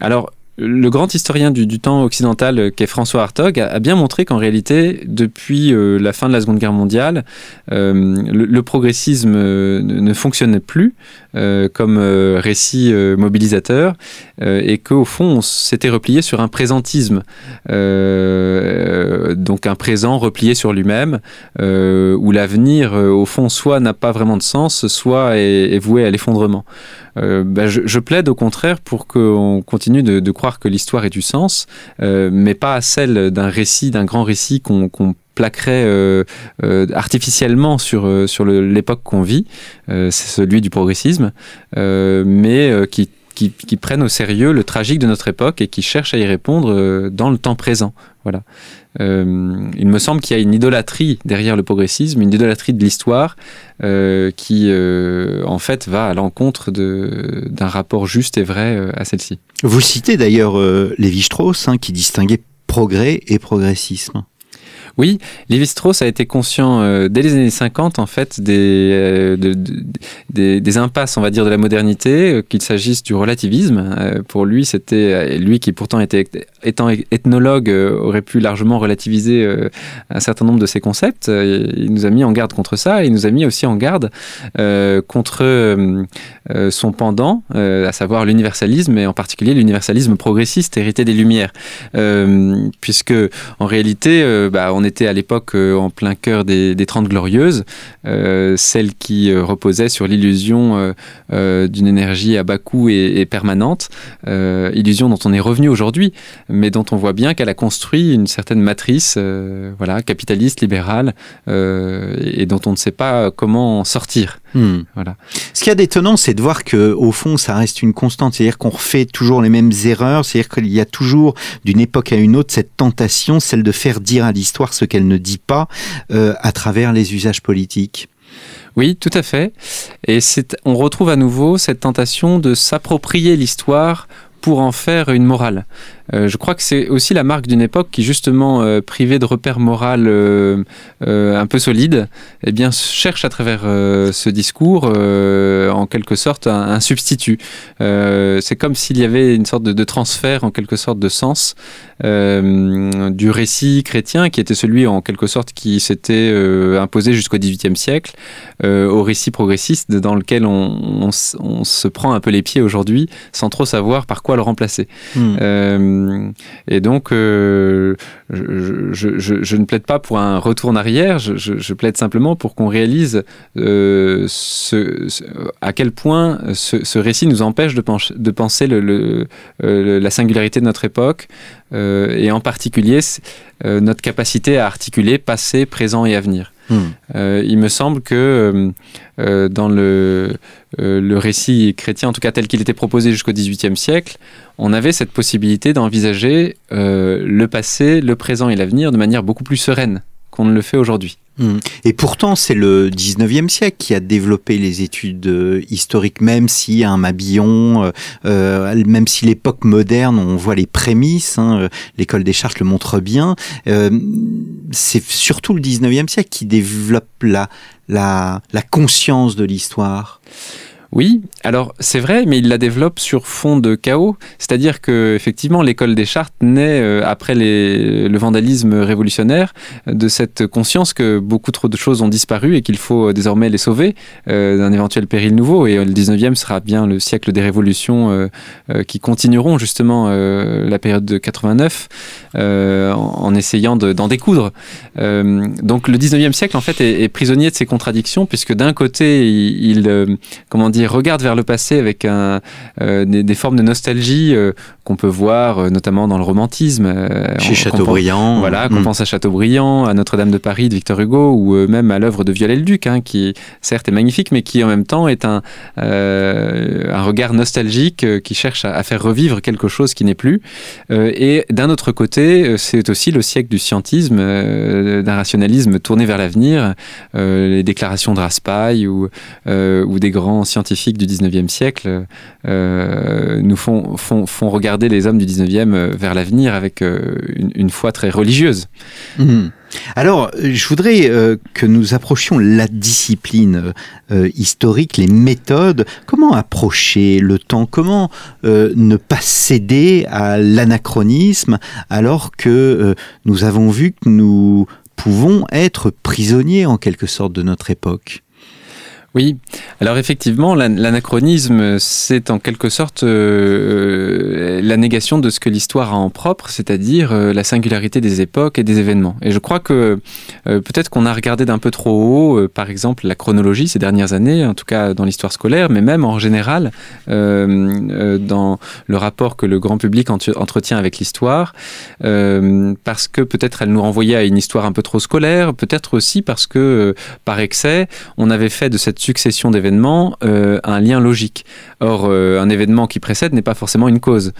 alors, le grand historien du, temps occidental, qu'est François Hartog, a, bien montré qu'en réalité, depuis la fin de la Seconde Guerre mondiale, le, progressisme ne, fonctionnait plus comme récit mobilisateur et qu'au fond, on s'était replié sur un présentisme, donc un présent replié sur lui-même, où l'avenir, au fond, soit n'a pas vraiment de sens, soit est, voué à l'effondrement. Euh, bah, je, plaide au contraire pour qu'on continue de, croire que l'histoire ait du sens, euh, mais pas à celle d'un récit, d'un grand récit qu'on plaquerait euh, artificiellement sur, sur l'époque qu'on vit, c'est celui du progressisme, mais qui qui, prennent au sérieux le tragique de notre époque et qui cherchent à y répondre dans le temps présent. Voilà. Euh, il me semble qu'il y a une idolâtrie derrière le progressisme, une idolâtrie de l'histoire euh, qui, euh, en fait, va à l'encontre d'un rapport juste et vrai à celle-ci. Vous citez d'ailleurs Lévi-Strauss, hein, qui distinguait progrès et progressisme. Oui, Lévi-Strauss a été conscient euh, dès les années 50 en fait des, euh, des, impasses, on va dire, de la modernité, euh, qu'il s'agisse du relativisme. pour lui, c'était lui qui pourtant était étant ethnologue aurait pu largement relativiser un certain nombre de ses concepts. Il nous a mis en garde contre ça. Et il nous a mis aussi en garde contre son pendant, à savoir l'universalisme et en particulier l'universalisme progressiste hérité des Lumières, puisque en réalité, bah, on était à l'époque euh, en plein cœur des, Trente Glorieuses, euh, celle qui euh, reposait sur l'illusion d'une énergie à bas coût et, permanente, illusion dont on est revenu aujourd'hui, mais dont on voit bien qu'elle a construit une certaine matrice voilà, capitaliste, libérale, et dont on ne sait pas comment sortir. Hmm. Voilà. Ce qu'il y a d'étonnant, c'est de voir que au fond, ça reste une constante, c'est-à-dire qu'on refait toujours les mêmes erreurs, c'est-à-dire qu'il y a toujours d'une époque à une autre cette tentation, celle de faire dire à l'histoire ce qu'elle ne dit pas euh, à travers les usages politiques. Oui, tout à fait. Et on retrouve à nouveau cette tentation de s'approprier l'histoire pour en faire une morale. Euh, je crois que c'est aussi la marque d'une époque qui, justement, euh, privée de repères moraux euh, un peu solides, eh bien, cherche à travers ce discours, en quelque sorte, un, substitut. c'est comme s'il y avait une sorte de, transfert, en quelque sorte, de sens du récit chrétien, qui était celui, en quelque sorte, qui s'était imposé jusqu'au XVIIIe siècle, au récit progressiste, dans lequel on, se prend un peu les pieds aujourd'hui, sans trop savoir par quoi le remplacer. Hmm. Euh, et donc, euh, je, ne plaide pas pour un retour en arrière, je, plaide simplement pour qu'on réalise euh, ce, à quel point ce, récit nous empêche de, de penser le, la singularité de notre époque, et en particulier notre capacité à articuler passé, présent et avenir. Hmm. il me semble que dans le, le récit chrétien, en tout cas tel qu'il était proposé jusqu'au XVIIIe siècle, on avait cette possibilité d'envisager euh, le passé, le présent et l'avenir de manière beaucoup plus sereine qu'on ne le fait aujourd'hui. Hmm. Et pourtant, c'est le 19e siècle qui a développé les études euh, historiques, même si un Mabillon, euh, même si l'époque moderne, on voit les prémices, hein, l'école des Chartes le montre bien, c'est surtout le 19e siècle qui développe la conscience de l'histoire. Oui, alors c'est vrai, mais il la développe sur fond de chaos. C'est-à-dire que effectivement, l'école des chartes naît euh, après le vandalisme révolutionnaire de cette conscience que beaucoup trop de choses ont disparu et qu'il faut euh, désormais les sauver euh, d'un éventuel péril nouveau. Et le 19e sera bien le siècle des révolutions qui continueront justement la période de 89 en, essayant d'en découdre. donc le 19e siècle en fait est, prisonnier de ces contradictions puisque d'un côté il, comment dire regarde vers le passé avec un, euh, des, formes de nostalgie euh, qu'on peut voir euh, notamment dans le romantisme. Chez Chateaubriand. Voilà, qu'on mm. pense à Chateaubriand, à Notre-Dame de Paris de Victor Hugo, ou même à l'œuvre de Viollet-le-Duc, hein, qui certes est magnifique, mais qui en même temps est un, un regard nostalgique qui cherche à, faire revivre quelque chose qui n'est plus. et d'un autre côté, c'est aussi le siècle du scientisme, d'un rationalisme tourné vers l'avenir, les déclarations de Raspail ou, ou des grands scientifiques scientifiques du 19e siècle nous font, regarder les hommes du 19e vers l'avenir avec une, une, foi très religieuse. Mmh. Alors, je voudrais euh, que nous approchions la discipline euh, historique, les méthodes. Comment approcher le temps? Comment euh, ne pas céder à l'anachronisme alors que nous avons vu que nous pouvons être prisonniers en quelque sorte de notre époque? Oui, alors effectivement, l'anachronisme, c'est en quelque sorte euh, la négation de ce que l'histoire a en propre, c'est-à-dire euh, la singularité des époques et des événements. Et je crois que euh, peut-être qu'on a regardé d'un peu trop haut, par exemple, la chronologie ces dernières années, en tout cas dans l'histoire scolaire, mais même en général dans le rapport que le grand public entretient avec l'histoire, parce que peut-être elle nous renvoyait à une histoire un peu trop scolaire, peut-être aussi parce que par excès, on avait fait de cette succession d'événements euh, un lien logique. Or, euh, un événement qui précède n'est pas forcément une cause.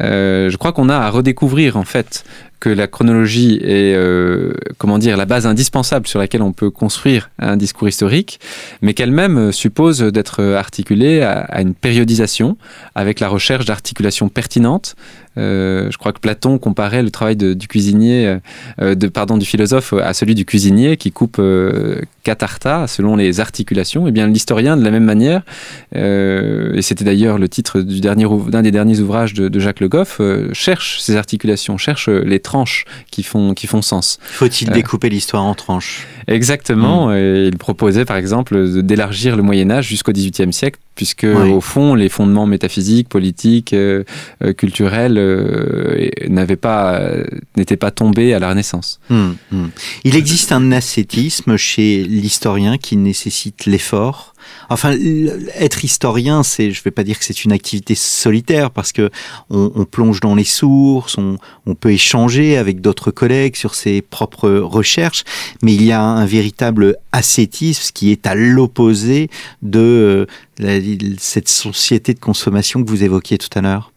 Euh, je crois qu'on a à redécouvrir en fait que la chronologie est, euh, comment dire, la base indispensable sur laquelle on peut construire un discours historique, mais qu'elle-même suppose d'être articulée à, une périodisation avec la recherche d'articulations pertinentes. Euh, je crois que Platon comparait le travail du cuisinier, euh, de, pardon, du philosophe à celui du cuisinier qui coupe catarta selon les articulations. Et eh bien l'historien, de la même manière, et c'était d'ailleurs le titre du d'un des derniers ouvrages de, de Jacques Le Goff, cherche ces articulations, cherche les tranches qui font, qui font sens. Faut-il euh, découper l'histoire en tranches? Exactement. Hmm. il proposait par exemple d'élargir le Moyen Âge jusqu'au XVIIIe siècle, puisque au fond les fondements métaphysiques, politiques, euh, euh, culturels n'avaient pas, n'étaient pas tombés à la Renaissance. Hmm, hmm. Il existe un ascétisme chez l'historien qui nécessite l'effort Enfin, être historien, c'est, je vais pas dire que c'est une activité solitaire parce que on, plonge dans les sources, on, peut échanger avec d'autres collègues sur ses propres recherches, mais il y a un véritable ascétisme qui est à l'opposé de euh, cette société de consommation que vous évoquiez tout à l'heure.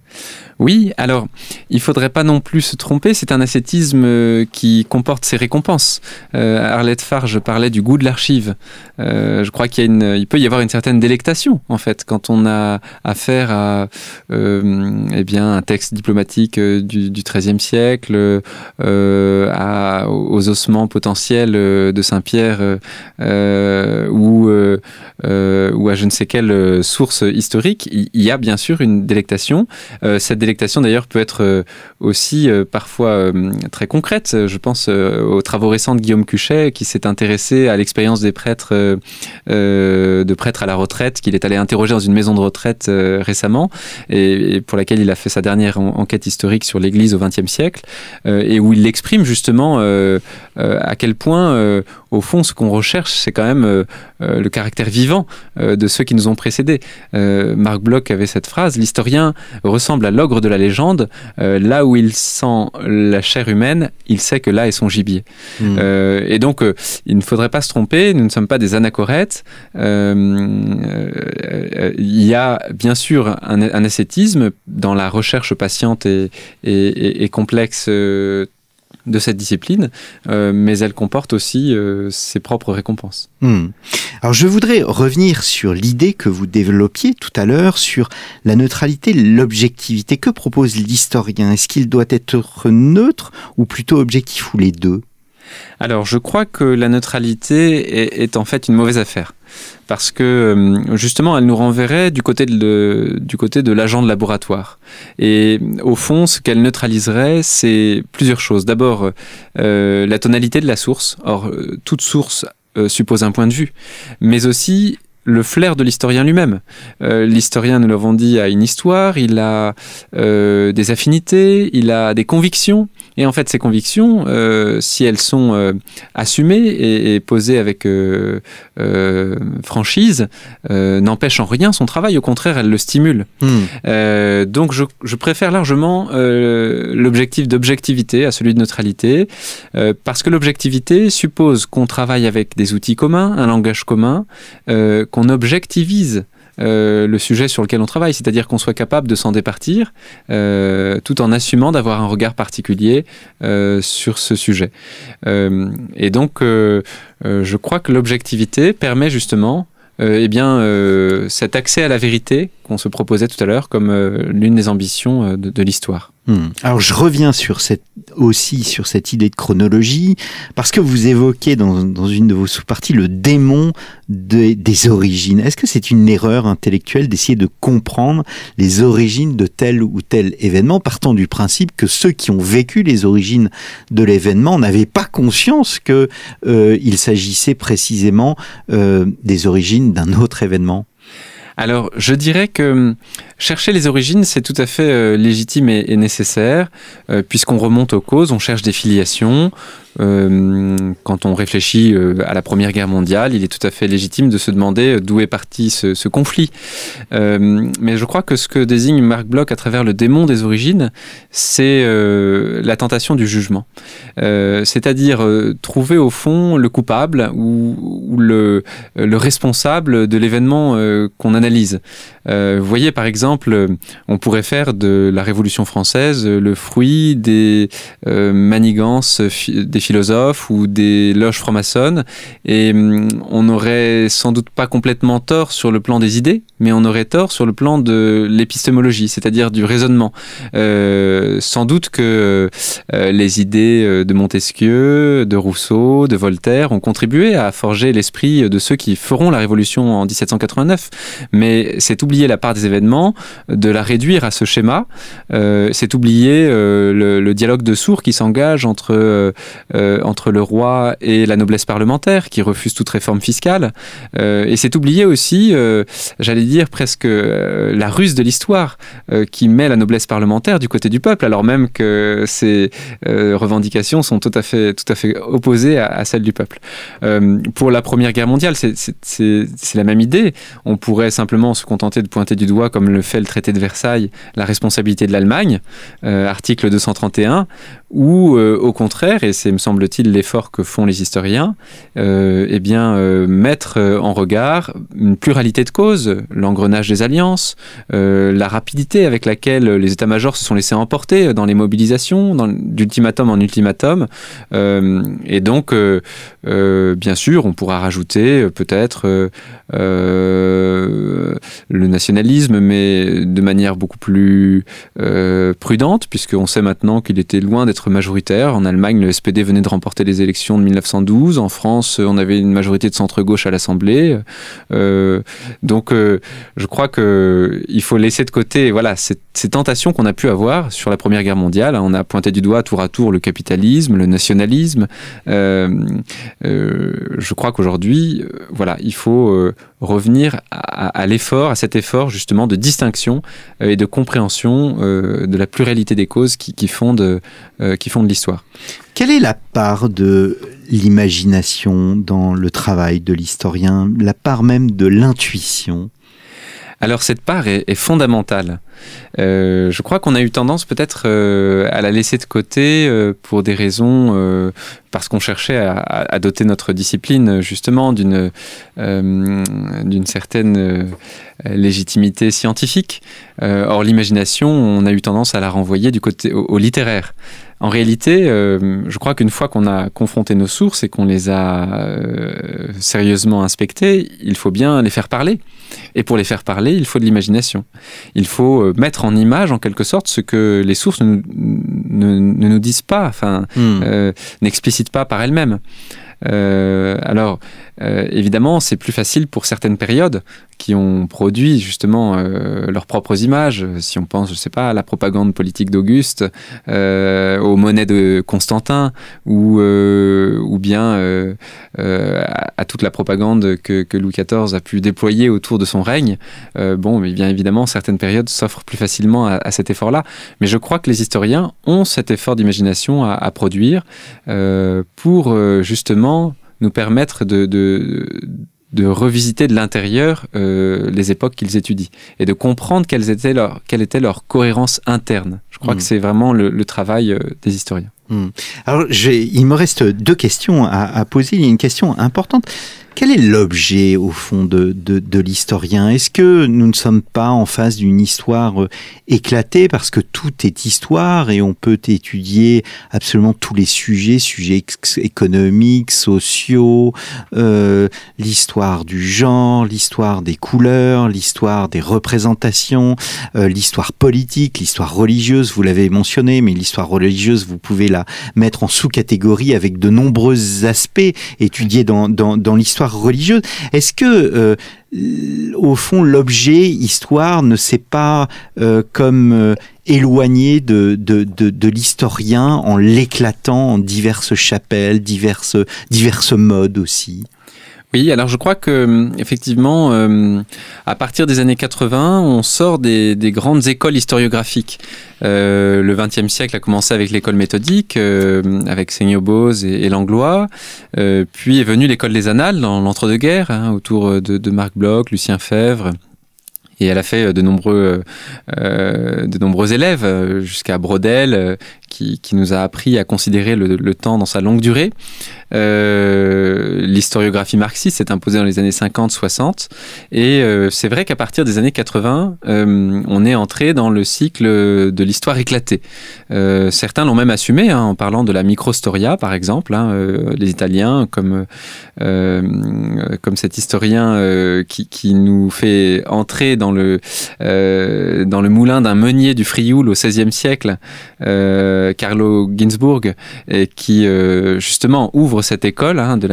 Oui, alors il faudrait pas non plus se tromper, c'est un ascétisme euh, qui comporte ses récompenses. Euh, Arlette Farge parlait du goût de l'archive. Euh, je crois qu'il il peut y avoir une certaine délectation en fait quand on a affaire à eh un texte diplomatique du, XIIIe siècle, aux ossements potentiels de Saint-Pierre ou à je ne sais quelle source historique. Il y a bien sûr une délectation. Cette délectation d'ailleurs peut être euh, aussi euh, parfois euh, très concrète. Je pense aux travaux récents de Guillaume Cuchet qui s'est intéressé à l'expérience des prêtres, de prêtres à la retraite, qu'il est allé interroger dans une maison de retraite récemment et, pour laquelle il a fait sa dernière enquête historique sur l'Église au XXe siècle et où il exprime justement à quel point au fond, ce qu'on recherche, c'est quand même euh, euh, le caractère vivant euh, de ceux qui nous ont précédés. Marc Bloch avait cette phrase l'historien ressemble à l'ogre de la légende. là où il sent la chair humaine, il sait que là est son gibier. Hmm. et donc, il ne faudrait pas se tromper. Nous ne sommes pas des anachorètes. il y a bien sûr un, ascétisme dans la recherche patiente et, et, et complexe de cette discipline, euh, mais elle comporte aussi euh, ses propres récompenses. Hmm. Alors je voudrais revenir sur l'idée que vous développiez tout à l'heure sur la neutralité, l'objectivité. Que propose l'historien? Est-ce qu'il doit être neutre ou plutôt objectif ou les deux? Alors, je crois que la neutralité est, en fait une mauvaise affaire. Parce que euh, justement, elle nous renverrait du côté de, l'agent de laboratoire. Et au fond, ce qu'elle neutraliserait, c'est plusieurs choses. D'abord, euh, la tonalité de la source. Or, euh, toute source suppose un point de vue. Mais aussi le flair de l'historien lui-même. l'historien, nous l'avons dit, a une histoire, il a des affinités, il a des convictions, et en fait, ces convictions, euh, si elles sont euh, assumées et, posées avec euh, franchise, n'empêchent en rien son travail. Au contraire, elles le stimulent. Hmm. donc, je, préfère largement l'objectif d'objectivité à celui de neutralité, parce que l'objectivité suppose qu'on travaille avec des outils communs, un langage commun, qu'on objectivise euh, le sujet sur lequel on travaille, c'est-à-dire qu'on soit capable de s'en départir euh, tout en assumant d'avoir un regard particulier euh, sur ce sujet. et donc, je crois que l'objectivité permet justement eh cet accès à la vérité qu'on se proposait tout à l'heure comme l'une des ambitions de l'histoire. Hmm. Alors je reviens sur cette, aussi sur cette idée de chronologie, parce que vous évoquez dans, dans une de vos sous-parties le démon des origines. Est-ce que c'est une erreur intellectuelle d'essayer de comprendre les origines de tel ou tel événement, partant du principe que ceux qui ont vécu les origines de l'événement n'avaient pas conscience qu'il euh, s'agissait précisément euh, des origines d'un autre événement? Alors, je dirais que hum, chercher les origines, c'est tout à fait euh, légitime et, nécessaire, euh, puisqu'on remonte aux causes, on cherche des filiations, euh, quand on réfléchit à la Première Guerre mondiale, il est tout à fait légitime de se demander d'où est parti ce, conflit. Mais je crois que ce que désigne Marc Bloch à travers le démon des origines, c'est la tentation du jugement. C'est-à-dire trouver au fond le coupable ou, le, le, responsable de l'événement qu'on analyse. vous voyez, par exemple, on pourrait faire de la Révolution française le fruit des manigances, des philosophes ou des loges franc-maçonnes, et hum, on n'aurait sans doute pas complètement tort sur le plan des idées, mais on aurait tort sur le plan de l'épistémologie, c'est-à-dire du raisonnement. Euh, sans doute que euh, les idées euh, de Montesquieu, de Rousseau, de Voltaire ont contribué à forger l'esprit de ceux qui feront la Révolution en 1789, mais c'est oublier la part des événements, de la réduire à ce schéma, c'est oublier le, le, dialogue de sourds qui s'engage entre euh, entre le roi et la noblesse parlementaire qui refuse toute réforme fiscale. Euh, et c'est oublié aussi, euh, j'allais dire presque la ruse de l'histoire qui met la noblesse parlementaire du côté du peuple, alors même que ces revendications sont tout à fait, tout à fait opposées à, celles du peuple. pour la Première Guerre mondiale, c'est la même idée. On pourrait simplement se contenter de pointer du doigt, comme le fait le traité de Versailles, la responsabilité de l'Allemagne, article 231, ou au contraire, et c'est semble-t-il, l'effort que font les historiens, euh, eh bien, euh, mettre euh, en regard une pluralité de causes, l'engrenage des alliances, la rapidité avec laquelle les états-majors se sont laissés emporter dans les mobilisations, d'ultimatum en ultimatum. et donc, bien sûr, on pourra rajouter peut-être le nationalisme, mais de manière beaucoup plus prudente, puisqu'on sait maintenant qu'il était loin d'être majoritaire. En Allemagne, le SPD venait de remporter les élections de 1912. En France, on avait une majorité de centre-gauche à l'Assemblée. Euh, donc, euh, je crois qu'il faut laisser de côté voilà, ces, tentations qu'on a pu avoir sur la Première Guerre mondiale. On a pointé du doigt tour à tour le capitalisme, le nationalisme. Euh, je crois qu'aujourd'hui, voilà, il faut revenir à, l'effort, à cet effort justement de distinction et de compréhension de la pluralité des causes qui, fondent, qui fondent l'histoire. Quelle est la part de l'imagination dans le travail de l'historien, la part même de l'intuition? Alors cette part est, fondamentale. Euh, je crois qu'on a eu tendance peut-être euh, à la laisser de côté euh, pour des raisons, parce qu'on cherchait à, doter notre discipline justement d'une certaine légitimité scientifique. or l'imagination, on a eu tendance à la renvoyer du côté au littéraire. En réalité, euh, je crois qu'une fois qu'on a confronté nos sources et qu'on les a euh, sérieusement inspectées, il faut bien les faire parler. Et pour les faire parler, il faut de l'imagination. Il faut euh, mettre en image, en quelque sorte, ce que les sources ne, nous disent pas, enfin, hmm. n'explicitent pas par elles-mêmes. Alors, évidemment, c'est plus facile pour certaines périodes qui ont produit justement euh, leurs propres images. Si on pense, je sais pas, à la propagande politique d'Auguste, euh, aux monnaies de Constantin, ou, euh, bien à, toute la propagande que, Louis XIV a pu déployer autour de son règne. bon, mais bien évidemment, certaines périodes s'offrent plus facilement à, cet effort-là. Mais je crois que les historiens ont cet effort d'imagination à, produire pour justement nous permettre de, de, de revisiter de l'intérieur euh, les époques qu'ils étudient et de comprendre quelles étaient leur, quelle était leur cohérence interne. Je crois que mm. c'est vraiment le, travail euh, des historiens. Mm. Alors, il me reste deux questions à, à, poser. Il y a une question importante. Quel est l'objet, au fond, de, de, l'historien? Est-ce que nous ne sommes pas en face d'une histoire euh, éclatée? Parce que tout est histoire et on peut étudier absolument tous les sujets, sujets économiques, sociaux, euh, l'histoire du genre, l'histoire des couleurs, l'histoire des représentations, euh, l'histoire politique, l'histoire religieuse, vous l'avez mentionné, mais l'histoire religieuse, vous pouvez la mettre en sous-catégorie avec de nombreux aspects étudiés dans, dans, dans l'histoire religieuse. Est-ce que euh, au fond, l'objet histoire ne s'est pas euh, comme euh, éloigné de, l'historien en l'éclatant en diverses chapelles, diverses, diverses modes aussi? Oui, alors je crois que euh, effectivement, euh, à partir des années 80, on sort des, des grandes écoles historiographiques. Euh, le XXe siècle a commencé avec l'école méthodique, euh, avec Seigneur Bose et, Langlois, puis est venue l'école des Annales dans l'entre-deux-guerres, hein, autour de, de Marc Bloch, Lucien Fèvre et elle a fait de nombreux, euh, de nombreux élèves, jusqu'à Brodel, qui, qui, nous a appris à considérer le, le temps dans sa longue durée. Euh, l'historiographie marxiste s'est imposée dans les années 50-60. Et euh, c'est vrai qu'à partir des années 80, euh, on est entré dans le cycle de l'histoire éclatée. Euh, certains l'ont même assumé, hein, en parlant de la microstoria, par exemple. Hein, euh, les Italiens, comme, comme cet historien qui, qui, nous fait entrer dans le, dans le moulin d'un meunier du Frioul au XVIe siècle, Carlo Ginzburg, et qui justement ouvre cette école hein, de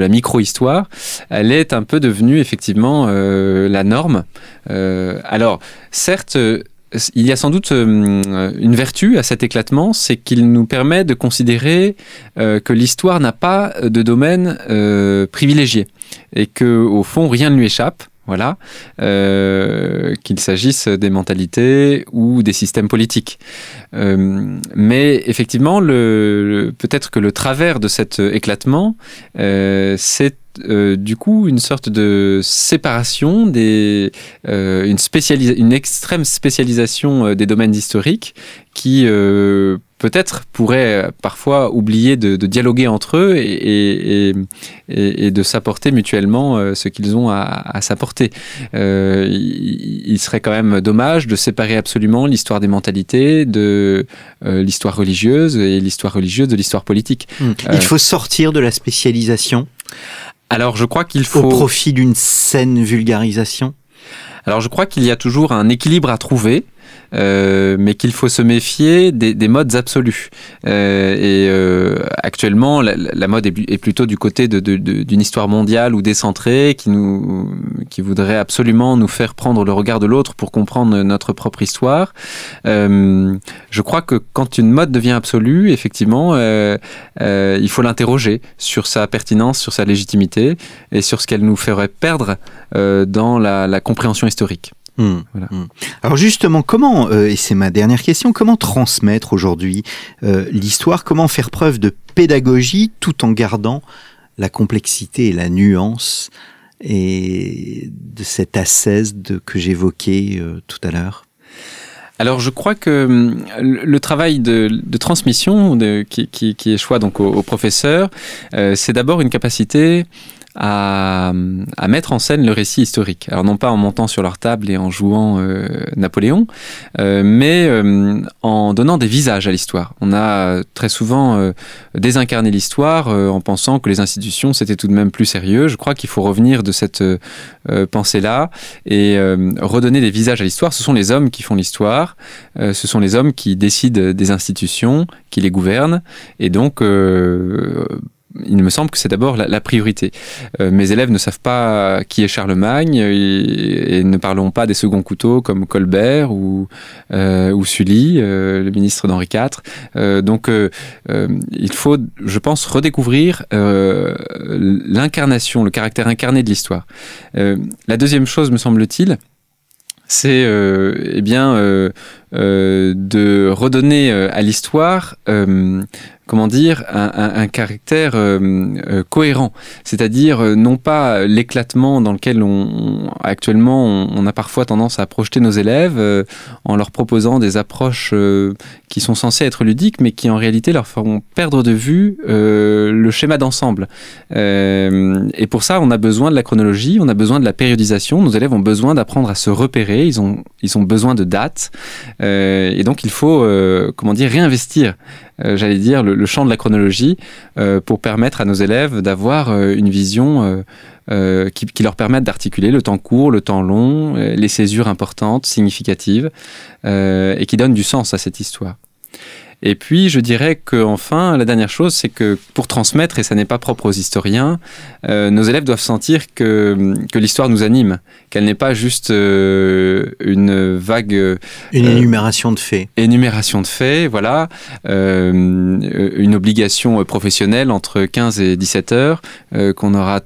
la, micro-histoire, elle est un peu devenue effectivement euh, la norme. Euh, alors, certes, il y a sans doute euh, une vertu à cet éclatement, c'est qu'il nous permet de considérer que l'histoire n'a pas de domaine privilégié et que au fond rien ne lui échappe. Voilà, euh, qu'il s'agisse des mentalités ou des systèmes politiques. Euh, mais effectivement, le, peut-être que le travers de cet éclatement, euh, c'est euh, du coup une sorte de séparation des euh, une une extrême spécialisation euh, des domaines historiques qui euh, peut-être pourrait parfois oublier de, de, dialoguer entre eux et, et, et, et de s'apporter mutuellement euh, ce qu'ils ont à, à s'apporter. Euh, il, serait quand même dommage de séparer absolument l'histoire des mentalités de euh, l'histoire religieuse et l'histoire religieuse de l'histoire politique. Mmh. Il faut sortir de la spécialisation alors je crois qu'il faut... Au profit d'une saine vulgarisation? Alors je crois qu'il y a toujours un équilibre à trouver. Euh, mais qu'il faut se méfier des, des modes absolus. Euh, et euh, actuellement, la, la, mode est, est, plutôt du côté d'une de, de, histoire mondiale ou décentrée qui, nous, qui voudrait absolument nous faire prendre le regard de l'autre pour comprendre notre propre histoire. Euh, je crois que quand une mode devient absolue, effectivement, il faut l'interroger sur sa pertinence, sur sa légitimité et sur ce qu'elle nous ferait perdre dans la, la compréhension historique. Mmh, voilà. mmh. Alors justement, comment, euh, et c'est ma dernière question, comment transmettre aujourd'hui euh, l'histoire, comment faire preuve de pédagogie tout en gardant la complexité et la nuance et de cette ascèse de, que j'évoquais euh, tout à l'heure? Alors je crois que hum, le travail de, de transmission de, qui, qui, qui, échoit donc au, au professeur, euh, c'est d'abord une capacité à, à, mettre en scène le récit historique. Alors non pas en montant sur leur table et en jouant euh, Napoléon, euh, mais euh, en donnant des visages à l'histoire. On a très souvent euh, désincarné l'histoire euh, en pensant que les institutions c'était tout de même plus sérieux. Je crois qu'il faut revenir de cette euh, pensée-là et redonner des visages à l'histoire. Ce sont les hommes qui font l'histoire, ce sont les hommes qui décident des institutions, qui les gouvernent, et donc il me semble que c'est d'abord la, priorité. Euh, mes élèves ne savent pas qui est Charlemagne et, ne parlons pas des seconds couteaux comme Colbert ou, euh, Sully, euh, le ministre d'Henri IV. Donc il faut, je pense, redécouvrir l'incarnation, le caractère incarné de l'histoire. la deuxième chose, me semble-t-il, c'est eh bien de redonner à l'histoire comment dire, un, caractère euh, cohérent, c'est-à-dire non pas l'éclatement dans lequel on, actuellement on, a parfois tendance à projeter nos élèves en leur proposant des approches qui sont censées être ludiques, mais qui en réalité leur feront perdre de vue le schéma d'ensemble. et pour ça, on a besoin de la chronologie, on a besoin de la périodisation. Nos élèves ont besoin d'apprendre à se repérer, ils ont, ils ont besoin de dates, et donc il faut, comment dire, réinvestir euh, j'allais dire, le, champ de la chronologie euh, pour permettre à nos élèves d'avoir euh, une vision qui, qui, leur permette d'articuler le temps court, le temps long, les césures importantes, significatives, et qui donnent du sens à cette histoire. Et puis, je dirais qu'enfin, la dernière chose, c'est que pour transmettre, et ça n'est pas propre aux historiens, euh, nos élèves doivent sentir que, que l'histoire nous anime, qu'elle n'est pas juste euh, une vague... Euh, une énumération de faits. Énumération de faits, voilà. une obligation professionnelle entre 15 et 17 heures qu'on aura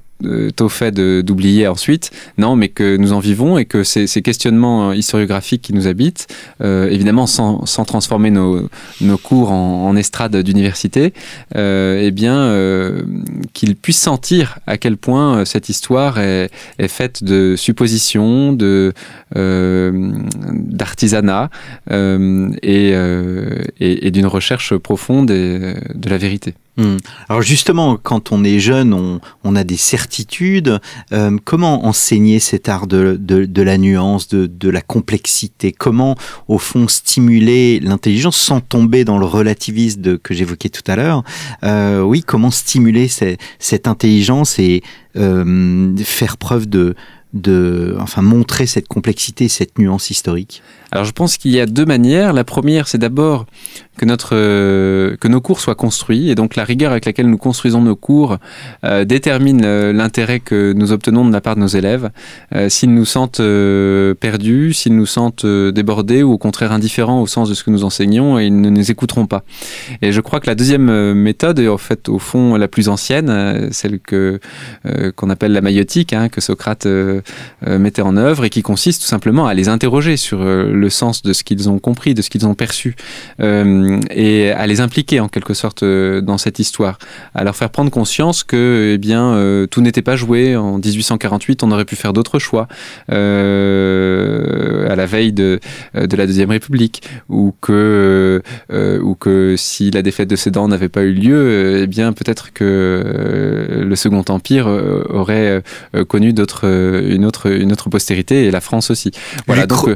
tôt fait d'oublier ensuite. Non, mais que nous en vivons et que ces, ces questionnements euh, historiographiques qui nous habitent, euh, évidemment sans, sans, transformer nos, nos cours en, en estrade d'université, euh, eh bien, euh, qu'ils puissent sentir à quel point cette histoire est, est faite de suppositions, de d'artisanat et, et, et d'une recherche profonde de la vérité. Hmm. Alors justement, quand on est jeune, on, a des certitudes. Euh, comment enseigner cet art de, de, la nuance, de, la complexité? Comment, au fond, stimuler l'intelligence sans tomber dans le relativisme que j'évoquais tout à l'heure? Euh, Oui, comment stimuler cette, intelligence et euh, faire preuve de, enfin, montrer cette complexité, cette nuance historique? Alors, je pense qu'il y a deux manières. La première, c'est d'abord que, notre, euh, que nos cours soient construits. Et donc la rigueur avec laquelle nous construisons nos cours euh, détermine euh, l'intérêt que nous obtenons de la part de nos élèves. s'ils nous sentent perdus, s'ils nous sentent débordés ou au contraire indifférents au sens de ce que nous enseignons, ils ne nous écouteront pas. Et je crois que la deuxième méthode est en fait au fond la plus ancienne, celle que qu'on appelle la maïotique, hein, que Socrate mettait en œuvre et qui consiste tout simplement à les interroger sur le sens de ce qu'ils ont compris, de ce qu'ils ont perçu. Euh, et à les impliquer en quelque sorte euh, dans cette histoire, à leur faire prendre conscience que eh bien euh, tout n'était pas joué en 1848, on aurait pu faire d'autres choix à la veille de, de la deuxième République, ou que ou que si la défaite de Sedan n'avait pas eu lieu, eh bien peut-être que le Second Empire aurait connu d'autres une autre une autre postérité et la France aussi. Voilà, donc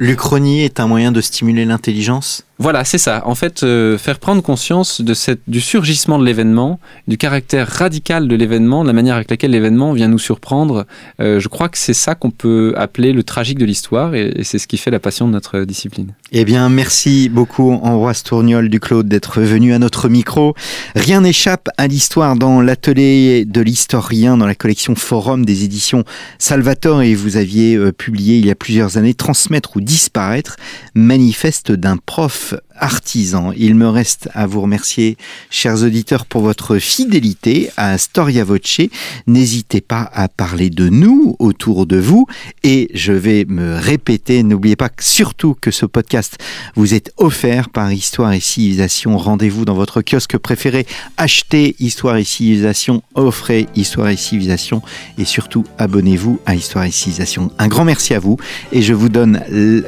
est un moyen de stimuler l'intelligence? Voilà, c'est ça. En fait, euh, faire prendre conscience de du surgissement de l'événement, du caractère radical de l'événement, de la manière avec laquelle l'événement vient nous surprendre. Euh, je crois que c'est ça qu'on peut appeler le tragique de l'histoire et, c'est ce qui fait la passion de notre discipline. Eh bien, merci beaucoup Ambroise Tourniol du Claude d'être venu à notre micro. Rien n'échappe à l'histoire dans l'atelier de l'historien dans la collection Forum des éditions Salvatore et vous aviez euh, publié il y a plusieurs années Transmettre ou disparaître, manifeste d'un prof But. Artisan. Il me reste à vous remercier, chers auditeurs, pour votre fidélité à Storia Voce. N'hésitez pas à parler de nous autour de vous et je vais me répéter. N'oubliez pas surtout que ce podcast vous est offert par Histoire et Civilisation. Rendez-vous dans votre kiosque préféré. Achetez Histoire et Civilisation, offrez Histoire et Civilisation et surtout abonnez-vous à Histoire et Civilisation. Un grand merci à vous et je vous donne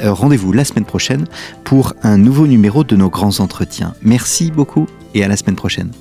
rendez-vous la semaine prochaine pour un nouveau de nos grands entretiens. Merci beaucoup et à la semaine prochaine.